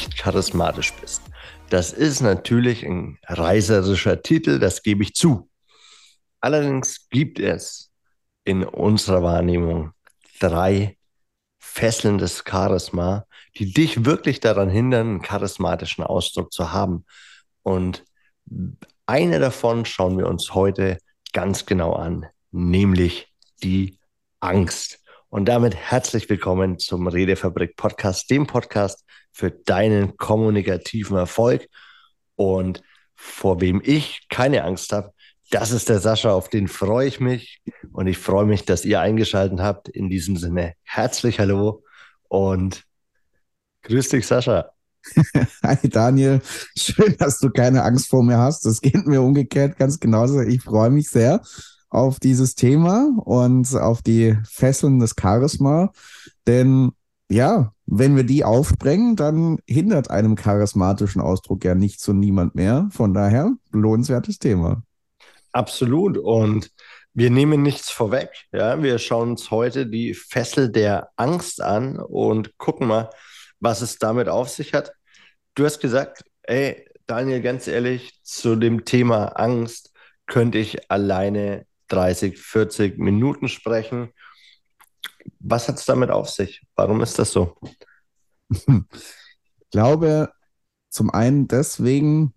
nicht charismatisch bist. Das ist natürlich ein reißerischer Titel, das gebe ich zu. Allerdings gibt es in unserer Wahrnehmung drei Fesseln des Charisma, die dich wirklich daran hindern, einen charismatischen Ausdruck zu haben. Und eine davon schauen wir uns heute ganz genau an, nämlich die Angst. Und damit herzlich willkommen zum Redefabrik Podcast, dem Podcast für deinen kommunikativen Erfolg. Und vor wem ich keine Angst habe, das ist der Sascha, auf den freue ich mich. Und ich freue mich, dass ihr eingeschaltet habt. In diesem Sinne, herzlich hallo und grüß dich, Sascha. Hi Daniel, schön, dass du keine Angst vor mir hast. Das geht mir umgekehrt ganz genauso. Ich freue mich sehr auf dieses Thema und auf die Fesseln des Charisma. Denn ja, wenn wir die aufsprengen, dann hindert einem charismatischen Ausdruck ja nichts und niemand mehr. Von daher, lohnenswertes Thema. Absolut. Und wir nehmen nichts vorweg. Ja, wir schauen uns heute die Fessel der Angst an und gucken mal, was es damit auf sich hat. Du hast gesagt, ey, Daniel, ganz ehrlich, zu dem Thema Angst könnte ich alleine 30, 40 Minuten sprechen. Was hat es damit auf sich? Warum ist das so? Ich glaube, zum einen deswegen,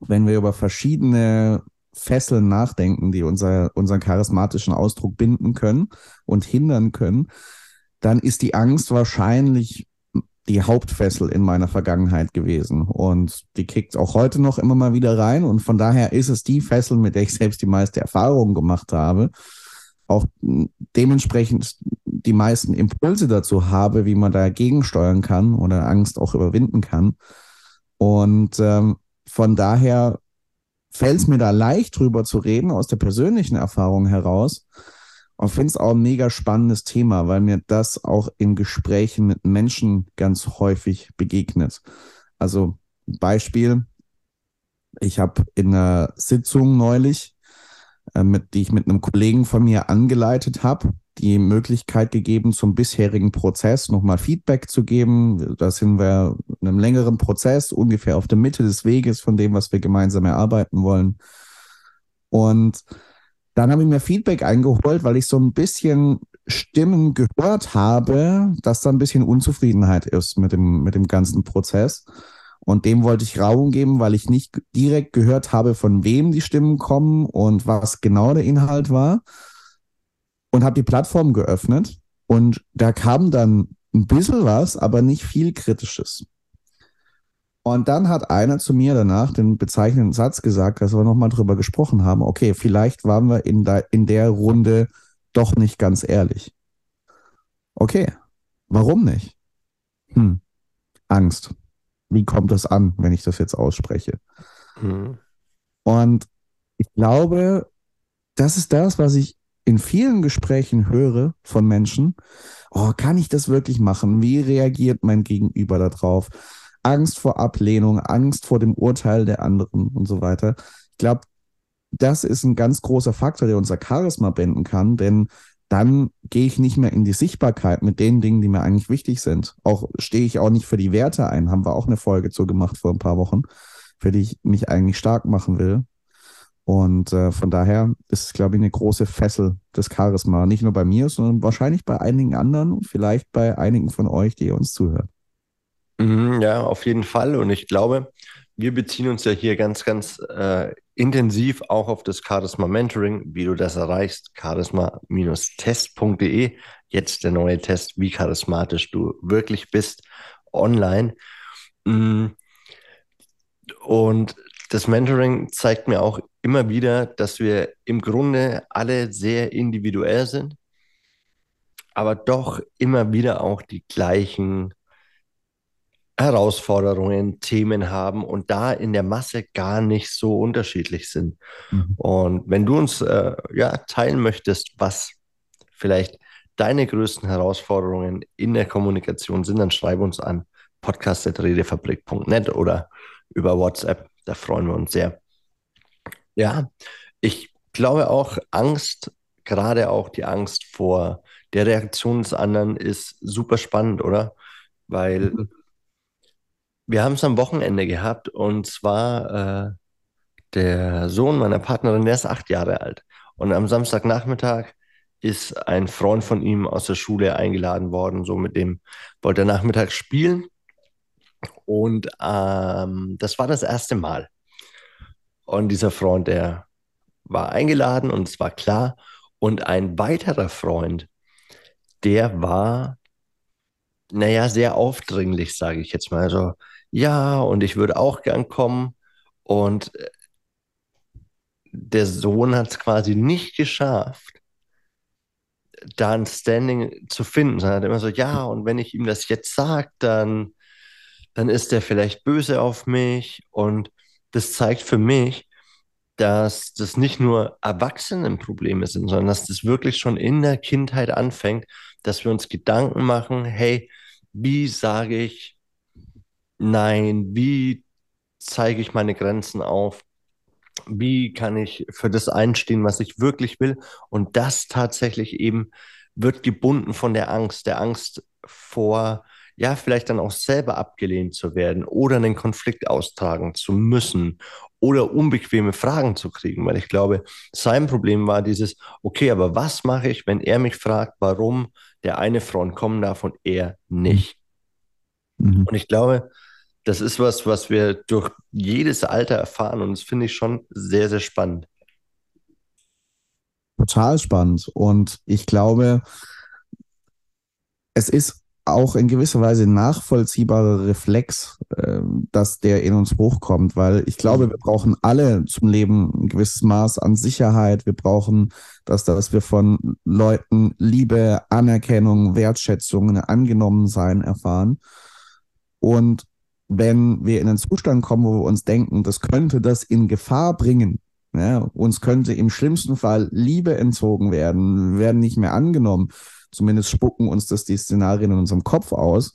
wenn wir über verschiedene Fesseln nachdenken, die unser, unseren charismatischen Ausdruck binden können und hindern können, dann ist die Angst wahrscheinlich die Hauptfessel in meiner Vergangenheit gewesen. Und die kickt auch heute noch immer mal wieder rein. Und von daher ist es die Fessel, mit der ich selbst die meiste Erfahrung gemacht habe. Auch dementsprechend die meisten Impulse dazu habe, wie man dagegen steuern kann oder Angst auch überwinden kann. Und ähm, von daher fällt es mir da leicht drüber zu reden, aus der persönlichen Erfahrung heraus. Und finde es auch ein mega spannendes Thema, weil mir das auch in Gesprächen mit Menschen ganz häufig begegnet. Also Beispiel, ich habe in einer Sitzung neulich, mit, die ich mit einem Kollegen von mir angeleitet habe, die Möglichkeit gegeben, zum bisherigen Prozess nochmal Feedback zu geben. Da sind wir in einem längeren Prozess, ungefähr auf der Mitte des Weges von dem, was wir gemeinsam erarbeiten wollen. Und dann habe ich mir Feedback eingeholt, weil ich so ein bisschen Stimmen gehört habe, dass da ein bisschen Unzufriedenheit ist mit dem, mit dem ganzen Prozess. Und dem wollte ich Raum geben, weil ich nicht direkt gehört habe, von wem die Stimmen kommen und was genau der Inhalt war. Und habe die Plattform geöffnet. Und da kam dann ein bisschen was, aber nicht viel Kritisches. Und dann hat einer zu mir danach den bezeichnenden Satz gesagt, dass wir nochmal drüber gesprochen haben, okay, vielleicht waren wir in, da, in der Runde doch nicht ganz ehrlich. Okay, warum nicht? Hm, Angst. Wie kommt das an, wenn ich das jetzt ausspreche? Mhm. Und ich glaube, das ist das, was ich in vielen Gesprächen höre von Menschen. Oh, kann ich das wirklich machen? Wie reagiert mein Gegenüber darauf? Angst vor Ablehnung, Angst vor dem Urteil der anderen und so weiter. Ich glaube, das ist ein ganz großer Faktor, der unser Charisma binden kann, denn dann gehe ich nicht mehr in die Sichtbarkeit mit den Dingen, die mir eigentlich wichtig sind. Auch stehe ich auch nicht für die Werte ein, haben wir auch eine Folge zu gemacht vor ein paar Wochen, für die ich mich eigentlich stark machen will. Und äh, von daher ist es, glaube ich, eine große Fessel des Charisma. Nicht nur bei mir, sondern wahrscheinlich bei einigen anderen, vielleicht bei einigen von euch, die ihr uns zuhört. Mhm, ja, auf jeden Fall. Und ich glaube, wir beziehen uns ja hier ganz, ganz äh, intensiv auch auf das Charisma Mentoring, wie du das erreichst, charisma-test.de. Jetzt der neue Test, wie charismatisch du wirklich bist, online. Mm. Und das Mentoring zeigt mir auch immer wieder, dass wir im Grunde alle sehr individuell sind, aber doch immer wieder auch die gleichen Herausforderungen, Themen haben und da in der Masse gar nicht so unterschiedlich sind. Mhm. Und wenn du uns äh, ja, teilen möchtest, was vielleicht deine größten Herausforderungen in der Kommunikation sind, dann schreib uns an podcast.redefabrik.net oder über WhatsApp. Da freuen wir uns sehr. Ja, ich glaube auch Angst, gerade auch die Angst vor der Reaktion des anderen ist super spannend, oder? Weil mhm wir haben es am Wochenende gehabt und zwar äh, der Sohn meiner Partnerin, der ist acht Jahre alt. Und am Samstagnachmittag ist ein Freund von ihm aus der Schule eingeladen worden. So mit dem wollte er nachmittags spielen. Und ähm, das war das erste Mal. Und dieser Freund, der war eingeladen und es war klar. Und ein weiterer Freund, der war, naja, sehr aufdringlich, sage ich jetzt mal. Also, ja, und ich würde auch gern kommen. Und äh, der Sohn hat es quasi nicht geschafft, da ein Standing zu finden, sondern hat immer so, ja, und wenn ich ihm das jetzt sage, dann, dann ist er vielleicht böse auf mich. Und das zeigt für mich, dass das nicht nur Erwachsenenprobleme sind, sondern dass das wirklich schon in der Kindheit anfängt, dass wir uns Gedanken machen, hey, wie sage ich nein, wie zeige ich meine Grenzen auf, wie kann ich für das einstehen, was ich wirklich will. Und das tatsächlich eben wird gebunden von der Angst, der Angst vor, ja, vielleicht dann auch selber abgelehnt zu werden oder einen Konflikt austragen zu müssen oder unbequeme Fragen zu kriegen, weil ich glaube, sein Problem war dieses, okay, aber was mache ich, wenn er mich fragt, warum der eine Freund kommen darf und er nicht? Mhm. Und ich glaube, das ist was, was wir durch jedes Alter erfahren und das finde ich schon sehr, sehr spannend. Total spannend. Und ich glaube, es ist auch in gewisser Weise nachvollziehbarer Reflex, äh, dass der in uns hochkommt, weil ich glaube, wir brauchen alle zum Leben ein gewisses Maß an Sicherheit. Wir brauchen das, dass wir von Leuten Liebe, Anerkennung, Wertschätzung, angenommen sein erfahren. Und wenn wir in einen Zustand kommen, wo wir uns denken, das könnte das in Gefahr bringen, ja, uns könnte im schlimmsten Fall Liebe entzogen werden, wir werden nicht mehr angenommen, zumindest spucken uns das die Szenarien in unserem Kopf aus,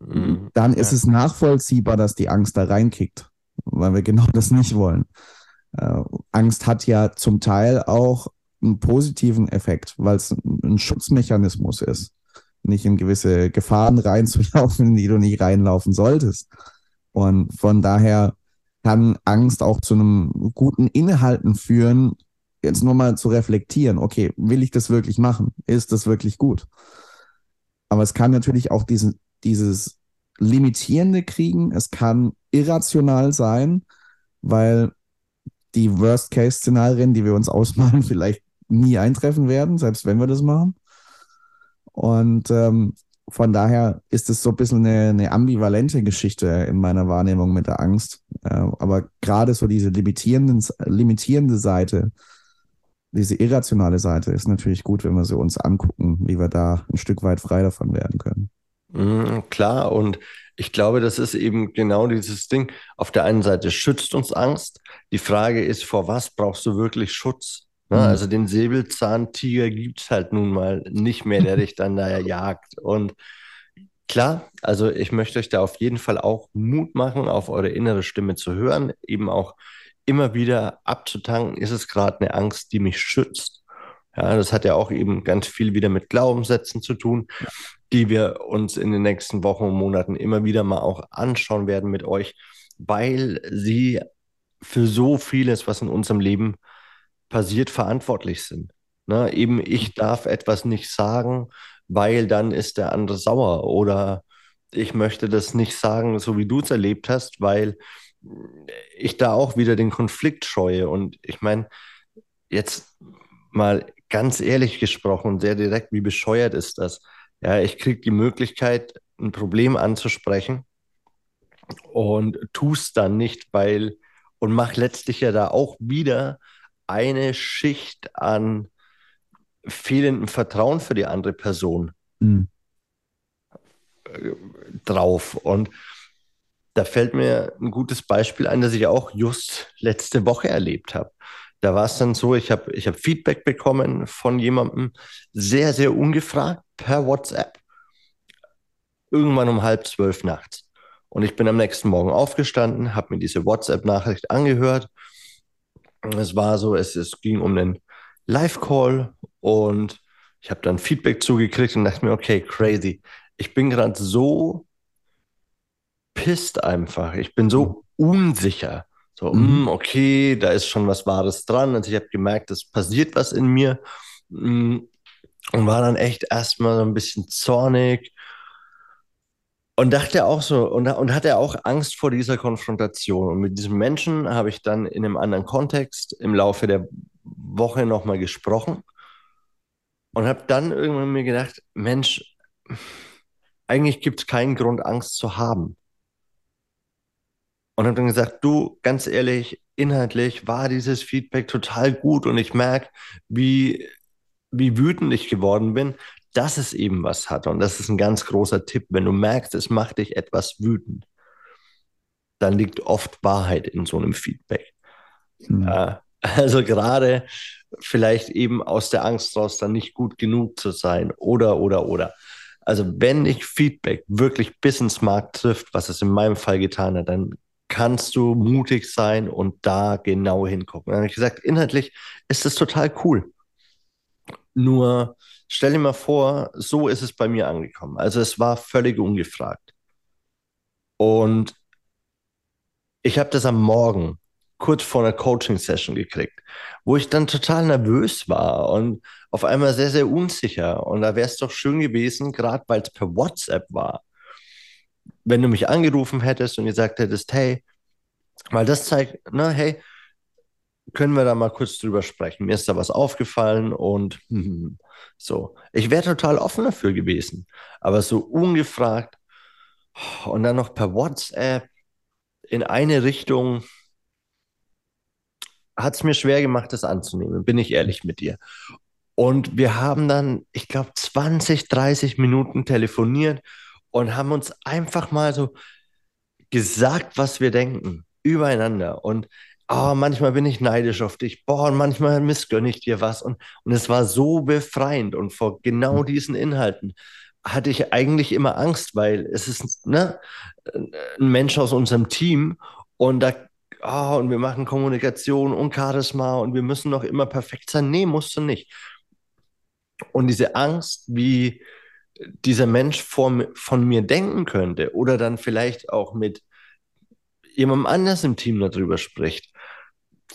mhm. dann ist es nachvollziehbar, dass die Angst da reinkickt, weil wir genau das nicht wollen. Äh, Angst hat ja zum Teil auch einen positiven Effekt, weil es ein Schutzmechanismus ist nicht in gewisse Gefahren reinzulaufen, in die du nicht reinlaufen solltest. Und von daher kann Angst auch zu einem guten Inhalten führen, jetzt nur mal zu reflektieren, okay, will ich das wirklich machen? Ist das wirklich gut? Aber es kann natürlich auch diesen, dieses Limitierende kriegen, es kann irrational sein, weil die Worst-Case-Szenarien, die wir uns ausmalen, vielleicht nie eintreffen werden, selbst wenn wir das machen. Und ähm, von daher ist es so ein bisschen eine, eine, ambivalente Geschichte in meiner Wahrnehmung mit der Angst. Äh, aber gerade so diese limitierenden, limitierende Seite, diese irrationale Seite ist natürlich gut, wenn wir sie uns angucken, wie wir da ein Stück weit frei davon werden können. Mhm, klar, und ich glaube, das ist eben genau dieses Ding. Auf der einen Seite schützt uns Angst. Die Frage ist, vor was brauchst du wirklich Schutz? Ne? Mhm. Also den Säbelzahntiger gibt es halt nun mal nicht mehr, der dich dann da jagt. Und klar, also ich möchte euch da auf jeden Fall auch Mut machen, auf eure innere Stimme zu hören, eben auch immer wieder abzutanken, ist es gerade eine Angst, die mich schützt. Ja, das hat ja auch eben ganz viel wieder mit Glaubenssätzen zu tun, die wir uns in den nächsten Wochen und Monaten immer wieder mal auch anschauen werden mit euch, weil sie für so vieles, was in unserem Leben passiert, verantwortlich sind. Ne? Eben, ich darf etwas nicht sagen, weil dann ist der andere sauer oder ich möchte das nicht sagen, so wie du es erlebt hast, weil ich da auch wieder den Konflikt scheue. Und ich meine, jetzt mal ganz ehrlich gesprochen, sehr direkt, wie bescheuert ist das? Ja, ich kriege die Möglichkeit, ein Problem anzusprechen und tue es dann nicht, weil und mache letztlich ja da auch wieder eine Schicht an fehlendem Vertrauen für die andere Person mhm. drauf. Und da fällt mir ein gutes Beispiel ein, das ich auch just letzte Woche erlebt habe. Da war es dann so, ich habe ich hab Feedback bekommen von jemandem, sehr, sehr ungefragt, per WhatsApp. Irgendwann um halb zwölf nachts. Und ich bin am nächsten Morgen aufgestanden, habe mir diese WhatsApp-Nachricht angehört es war so, es, es ging um einen Live-Call und ich habe dann Feedback zugekriegt und dachte mir, okay, crazy. Ich bin gerade so pisst einfach. Ich bin so unsicher. So, mhm. mh, okay, da ist schon was Wahres dran. Also ich habe gemerkt, es passiert was in mir. Mh, und war dann echt erstmal so ein bisschen zornig und dachte auch so, und, und hatte auch Angst vor dieser Konfrontation. Und mit diesem Menschen habe ich dann in einem anderen Kontext im Laufe der Woche nochmal gesprochen und habe dann irgendwann mir gedacht, Mensch, eigentlich gibt es keinen Grund, Angst zu haben. Und habe dann gesagt, du, ganz ehrlich, inhaltlich war dieses Feedback total gut und ich merke, wie, wie wütend ich geworden bin, dass es eben was hat. Und das ist ein ganz großer Tipp. Wenn du merkst, es macht dich etwas wütend, dann liegt oft Wahrheit in so einem Feedback. Mhm. Äh, also gerade vielleicht eben aus der Angst raus, dann nicht gut genug zu sein oder, oder, oder. Also wenn dich Feedback wirklich bis ins Markt trifft, was es in meinem Fall getan hat, dann kannst du mutig sein und da genau hingucken. Dann habe ich gesagt, inhaltlich ist es total cool. Nur stell dir mal vor, so ist es bei mir angekommen. Also es war völlig ungefragt. Und ich habe das am Morgen kurz vor einer Coaching-Session gekriegt, wo ich dann total nervös war und auf einmal sehr, sehr unsicher. Und da wäre es doch schön gewesen, gerade weil es per WhatsApp war, wenn du mich angerufen hättest und gesagt hättest, hey, weil das zeigt, na, hey, können wir da mal kurz drüber sprechen? Mir ist da was aufgefallen und hm, so. Ich wäre total offen dafür gewesen, aber so ungefragt und dann noch per WhatsApp in eine Richtung, hat es mir schwer gemacht, das anzunehmen, bin ich ehrlich mit dir. Und wir haben dann, ich glaube, 20, 30 Minuten telefoniert und haben uns einfach mal so gesagt, was wir denken, übereinander. Und oh, manchmal bin ich neidisch auf dich, boah, und manchmal missgönne ich dir was. Und, und es war so befreiend. Und vor genau hm. diesen Inhalten hatte ich eigentlich immer Angst, weil es ist ne, ein Mensch aus unserem Team und da oh, und wir machen Kommunikation und Charisma und wir müssen noch immer perfekt sein. Nee, musst du nicht. Und diese Angst, wie dieser Mensch vor, von mir denken könnte oder dann vielleicht auch mit jemandem anders im Team darüber spricht,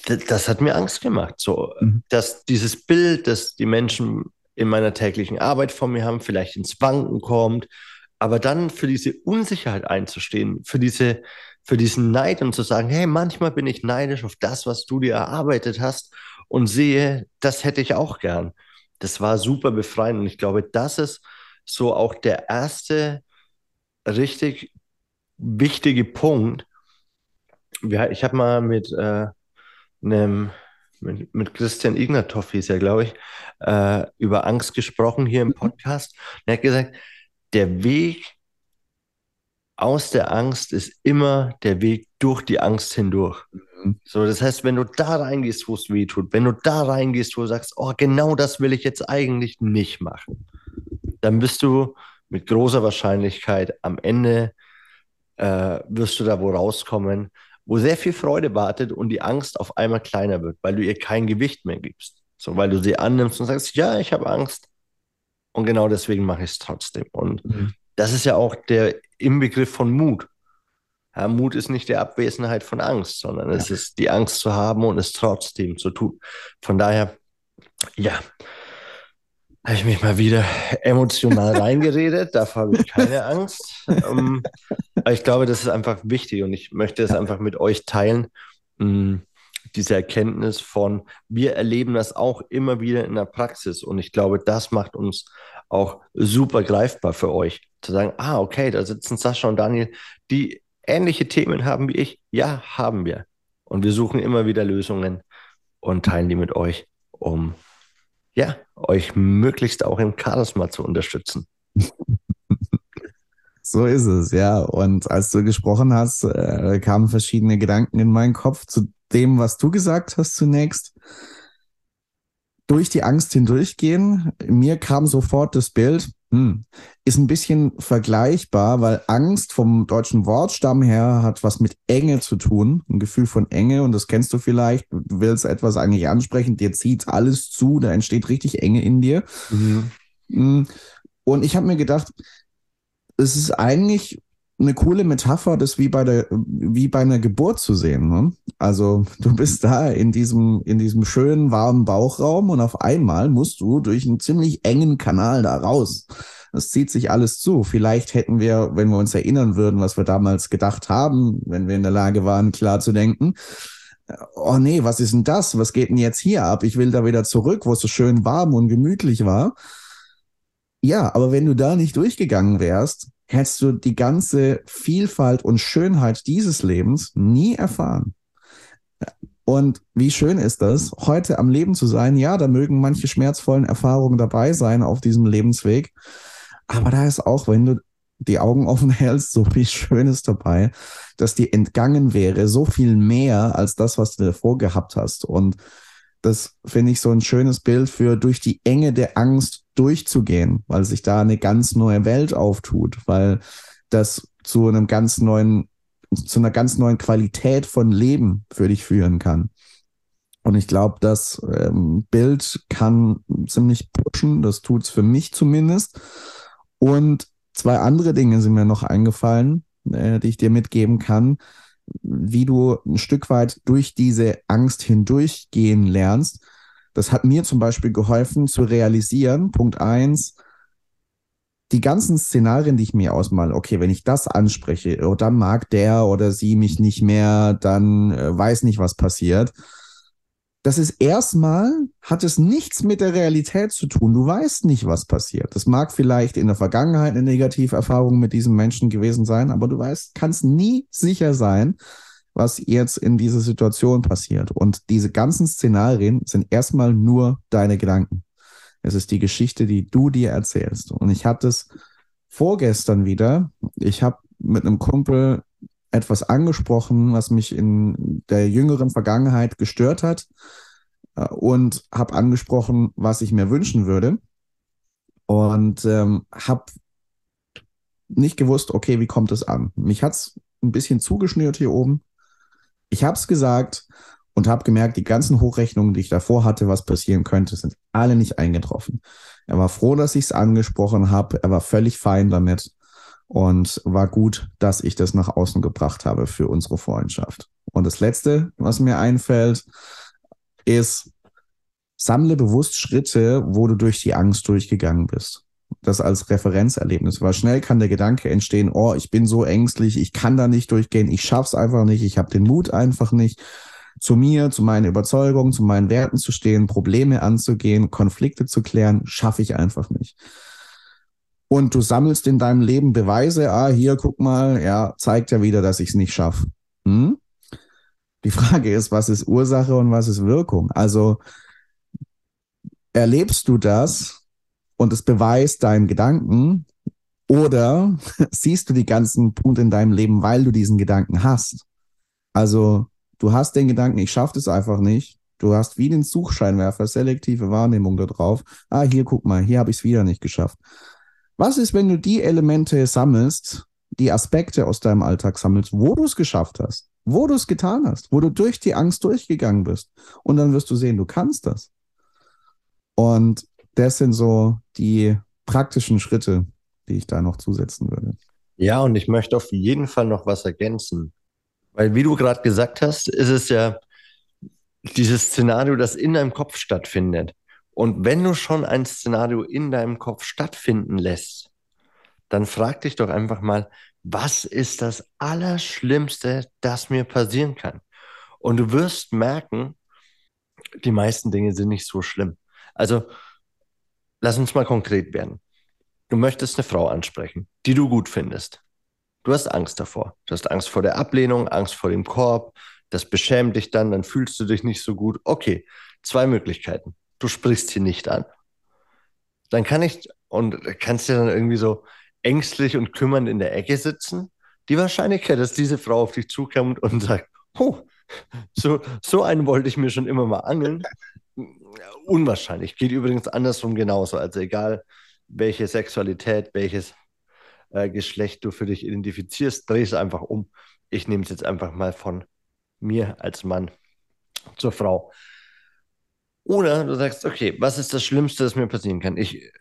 das, hat mir Angst gemacht. So, mhm. dass dieses Bild, das die Menschen in meiner täglichen Arbeit von mir haben, vielleicht ins Wanken kommt, aber dann für diese Unsicherheit einzustehen, für diese für diesen Neid und zu sagen, hey, manchmal bin ich neidisch auf das, was du dir erarbeitet hast und sehe, das hätte ich auch gern. Das war super befreiend und ich glaube, das ist so auch der erste richtig wichtige Punkt. Ich habe mal mit äh, einem mit, mit Christian Ignatoff hieß er, glaube ich, äh, über Angst gesprochen hier im mhm. Podcast. er hat gesagt, der Weg aus der Angst ist immer der Weg durch die Angst hindurch. Mhm. So, das heißt, wenn du da reingehst, wo es weh tut, wenn du da reingehst, wo du sagst, oh, genau das will ich jetzt eigentlich nicht machen, dann bist du mit großer Wahrscheinlichkeit am Ende äh, wirst du da wo rauskommen, wo sehr viel Freude wartet und die Angst auf einmal kleiner wird, weil du ihr kein Gewicht mehr gibst. So, weil du sie annimmst und sagst, ja, ich habe Angst. Und genau deswegen mache ich es trotzdem. Und mhm. das ist ja auch der Inbegriff von Mut. Ja, Mut ist nicht die Abwesenheit von Angst, sondern ja. es ist die Angst zu haben und es trotzdem zu tun. Von daher, ja, habe ich mich mal wieder emotional reingeredet. Davor habe ich keine Angst. Aber ich glaube, das ist einfach wichtig und ich möchte es einfach mit euch teilen. Um, diese Erkenntnis von, wir erleben das auch immer wieder in der Praxis und ich glaube, das macht uns auch super greifbar für euch. Zu sagen, ah, okay, da sitzen Sascha und Daniel, die ähnliche Themen haben wie ich. Ja, haben wir. Und wir suchen immer wieder Lösungen und teilen die mit euch, um ja, euch möglichst auch im Charisma zu unterstützen. So ist es, ja. Und als du gesprochen hast, äh, kamen verschiedene Gedanken in meinen Kopf zu dem, was du gesagt hast zunächst durch die Angst hindurchgehen. Mir kam sofort das Bild, hm, ist ein bisschen vergleichbar, weil Angst vom deutschen Wortstamm her hat was mit Enge zu tun, ein Gefühl von Enge und das kennst du vielleicht. Du willst etwas eigentlich ansprechen, dir zieht alles zu, da entsteht richtig Enge in dir. Mhm. Hm, und ich habe mir gedacht, es ist eigentlich eine coole Metapher, das wie bei der, wie bei einer Geburt zu sehen. Ne? Also du bist da in diesem, in diesem schönen, warmen Bauchraum und auf einmal musst du durch einen ziemlich engen Kanal da raus. Das zieht sich alles zu. Vielleicht hätten wir, wenn wir uns erinnern würden, was wir damals gedacht haben, wenn wir in der Lage waren, klar zu denken, oh nee, was ist denn das? Was geht denn jetzt hier ab? Ich will da wieder zurück, wo es so schön warm und gemütlich war. Ja, aber wenn du da nicht durchgegangen wärst, hättest du die ganze Vielfalt und Schönheit dieses Lebens nie erfahren. Und wie schön ist das, heute am Leben zu sein? Ja, da mögen manche schmerzvollen Erfahrungen dabei sein auf diesem Lebensweg. Aber da ist auch, wenn du die Augen offen hältst, so viel Schönes dabei, dass dir entgangen wäre, so viel mehr als das, was du davor gehabt hast. Und das finde ich so ein schönes Bild für durch die Enge der Angst durchzugehen, weil sich da eine ganz neue Welt auftut, weil das zu einem ganz neuen, zu einer ganz neuen Qualität von Leben für dich führen kann. Und ich glaube, das ähm, Bild kann ziemlich pushen, das tut es für mich zumindest. Und zwei andere Dinge sind mir noch eingefallen, äh, die ich dir mitgeben kann wie du ein Stück weit durch diese Angst hindurchgehen lernst. Das hat mir zum Beispiel geholfen zu realisieren, Punkt eins, die ganzen Szenarien, die ich mir ausmale, okay, wenn ich das anspreche, oh, dann mag der oder sie mich nicht mehr, dann äh, weiß nicht, was passiert das ist erstmal, hat es nichts mit der Realität zu tun. Du weißt nicht, was passiert. Das mag vielleicht in der Vergangenheit eine Negativerfahrung mit diesem Menschen gewesen sein, aber du weißt, kannst nie sicher sein, was jetzt in dieser Situation passiert. Und diese ganzen Szenarien sind erstmal nur deine Gedanken. Es ist die Geschichte, die du dir erzählst. Und ich hatte es vorgestern wieder. Ich habe mit einem Kumpel etwas angesprochen, was mich in der jüngeren Vergangenheit gestört hat äh, und habe angesprochen, was ich mir wünschen würde und ähm, habe nicht gewusst, okay, wie kommt es an? Mich hat es ein bisschen zugeschnürt hier oben. Ich habe es gesagt und habe gemerkt, die ganzen Hochrechnungen, die ich davor hatte, was passieren könnte, sind alle nicht eingetroffen. Er war froh, dass ich es angesprochen habe. Er war völlig fein damit und war gut, dass ich das nach außen gebracht habe für unsere Freundschaft. Und das Letzte, was mir einfällt, ist, sammle bewusst Schritte, wo du durch die Angst durchgegangen bist. Das als Referenzerlebnis, weil schnell kann der Gedanke entstehen, oh, ich bin so ängstlich, ich kann da nicht durchgehen, ich schaff's einfach nicht, ich habe den Mut einfach nicht, zu mir, zu meinen Überzeugungen, zu meinen Werten zu stehen, Probleme anzugehen, Konflikte zu klären, schaffe ich einfach nicht und du sammelst in deinem Leben Beweise, ah, hier, guck mal, ja, zeigt ja wieder, dass ich es nicht schaffe. Hm? Die Frage ist, was ist Ursache und was ist Wirkung? Also erlebst du das und es beweist deinen Gedanken oder siehst du die ganzen Punkte in deinem Leben, weil du diesen Gedanken hast? Also du hast den Gedanken, ich schaffe das einfach nicht. Du hast wie den Suchscheinwerfer selektive Wahrnehmung da drauf. Ah, hier, guck mal, hier habe ich es wieder nicht geschafft. Was ist, wenn du die Elemente sammelst, die Aspekte aus deinem Alltag sammelst, wo du es geschafft hast, wo du es getan hast, wo du durch die Angst durchgegangen bist? Und dann wirst du sehen, du kannst das. Und das sind so die praktischen Schritte, die ich da noch zusetzen würde. Ja, und ich möchte auf jeden Fall noch was ergänzen. Weil, wie du gerade gesagt hast, ist es ja dieses Szenario, das in deinem Kopf stattfindet. Und wenn du schon ein Szenario in deinem Kopf stattfinden lässt, dann frag dich doch einfach mal, was ist das Allerschlimmste, das mir passieren kann? Und du wirst merken, die meisten Dinge sind nicht so schlimm. Also, lass uns mal konkret werden. Du möchtest eine Frau ansprechen, die du gut findest. Du hast Angst davor. Du hast Angst vor der Ablehnung, Angst vor dem Korb. Das beschämt dich dann, dann fühlst du dich nicht so gut. Okay, zwei Möglichkeiten du sprichst sie nicht an. Dann kann ich, und kannst du dann irgendwie so ängstlich und kümmernd in der Ecke sitzen. Die Wahrscheinlichkeit, dass diese Frau auf dich zukommt und sagt, oh, so, so einen wollte ich mir schon immer mal angeln. Unwahrscheinlich. Geht übrigens andersrum genauso. Also egal, welche Sexualität, welches äh, Geschlecht du für dich identifizierst, dreh es einfach um. Ich nehme es jetzt einfach mal von mir als Mann zur Frau. Oder du sagst, okay, was ist das Schlimmste, das mir passieren kann? Ich äh,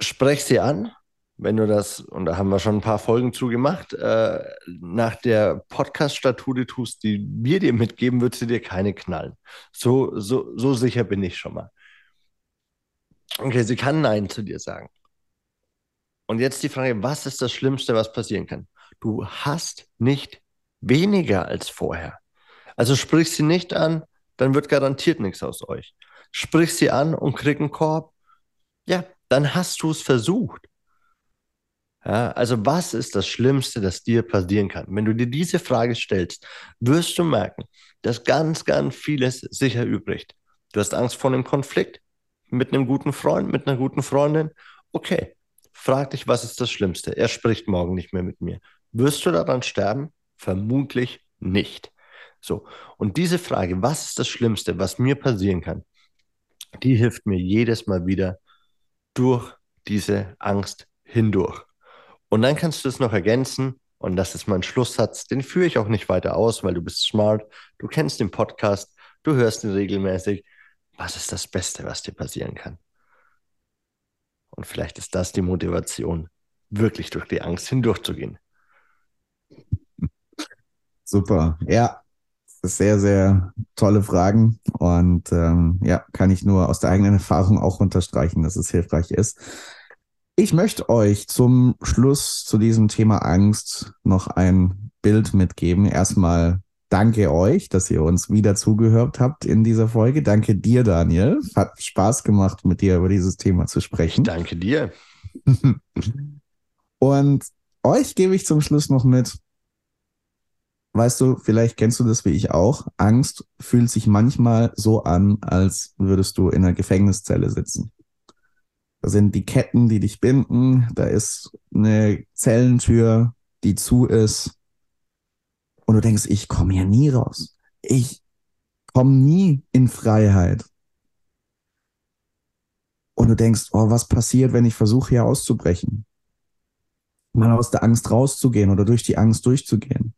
spreche sie an wenn du das, und da haben wir schon ein paar Folgen zu gemacht, äh, nach der Podcast-Statute tust, die wir dir mitgeben, wird sie dir keine knallen. So, so, so sicher bin ich schon mal. Okay, sie kann Nein zu dir sagen. Und jetzt die Frage, was ist das Schlimmste, was passieren kann? Du hast nicht weniger als vorher. Also sprich sie nicht an, dann wird garantiert nichts aus euch. Sprich sie an und krieg einen Korb. Ja, dann hast du es versucht. Ja, also was ist das Schlimmste, das dir passieren kann? Wenn du dir diese Frage stellst, wirst du merken, dass ganz, ganz vieles sich erübrigt. Du hast Angst vor einem Konflikt mit einem guten Freund, mit einer guten Freundin. Okay, frag dich, was ist das Schlimmste? Er spricht morgen nicht mehr mit mir. Wirst du daran sterben? Vermutlich nicht. So, und diese Frage, was ist das Schlimmste, was mir passieren kann, die hilft mir jedes Mal wieder durch diese Angst hindurch. Und dann kannst du es noch ergänzen, und das ist mein Schlusssatz, den führe ich auch nicht weiter aus, weil du bist smart, du kennst den Podcast, du hörst ihn regelmäßig. Was ist das Beste, was dir passieren kann? Und vielleicht ist das die Motivation, wirklich durch die Angst hindurchzugehen. Super. Ja, sehr, sehr tolle Fragen. Und ähm, ja, kann ich nur aus der eigenen Erfahrung auch unterstreichen, dass es hilfreich ist. Ich möchte euch zum Schluss zu diesem Thema Angst noch ein Bild mitgeben. Erstmal danke euch, dass ihr uns wieder zugehört habt in dieser Folge. Danke dir, Daniel. Hat Spaß gemacht, mit dir über dieses Thema zu sprechen. Ich danke dir. Und euch gebe ich zum Schluss noch mit. Weißt du, vielleicht kennst du das wie ich auch. Angst fühlt sich manchmal so an, als würdest du in einer Gefängniszelle sitzen. Da sind die Ketten, die dich binden. Da ist eine Zellentür, die zu ist. Und du denkst, ich komme hier nie raus. Ich komme nie in Freiheit. Und du denkst, oh, was passiert, wenn ich versuche, hier auszubrechen? Mal aus der Angst rauszugehen oder durch die Angst durchzugehen.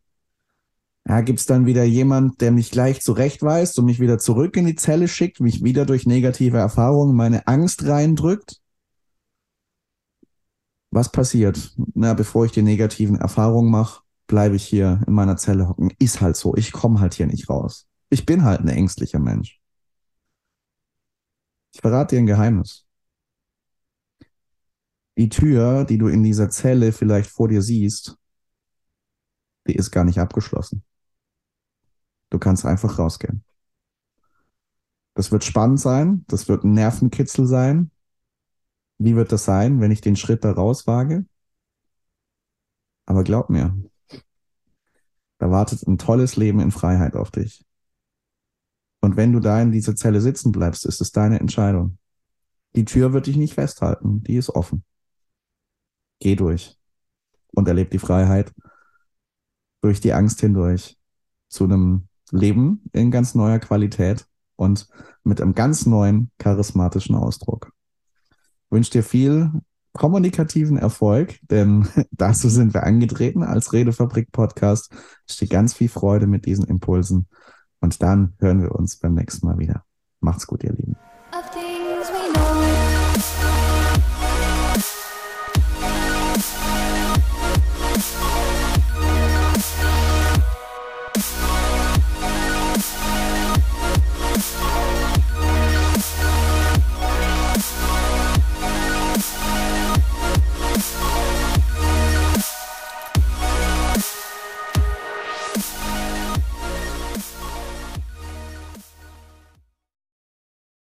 Ja, gibt es dann wieder jemand, der mich gleich zurechtweist und mich wieder zurück in die Zelle schickt, mich wieder durch negative Erfahrungen meine Angst reindrückt? Was passiert? Na, bevor ich die negativen Erfahrungen mache, bleibe ich hier in meiner Zelle hocken. Ist halt so. Ich komme halt hier nicht raus. Ich bin halt ein ängstlicher Mensch. Ich verrate dir ein Geheimnis. Die Tür, die du in dieser Zelle vielleicht vor dir siehst, die ist gar nicht abgeschlossen. Du kannst einfach rausgehen. Das wird spannend sein, das wird ein Nervenkitzel sein, wie wird das sein, wenn ich den Schritt da raus wage? Aber glaub mir, da wartet ein tolles Leben in Freiheit auf dich. Und wenn du da in dieser Zelle sitzen bleibst, ist es deine Entscheidung. Die Tür wird dich nicht festhalten, die ist offen. Geh durch und erleb die Freiheit durch die Angst hindurch zu einem Leben in ganz neuer Qualität und mit einem ganz neuen charismatischen Ausdruck wünsche dir viel kommunikativen Erfolg, denn dazu sind wir angetreten als Redefabrik Podcast. Ich stehe ganz viel Freude mit diesen Impulsen und dann hören wir uns beim nächsten Mal wieder. Macht's gut, ihr Lieben.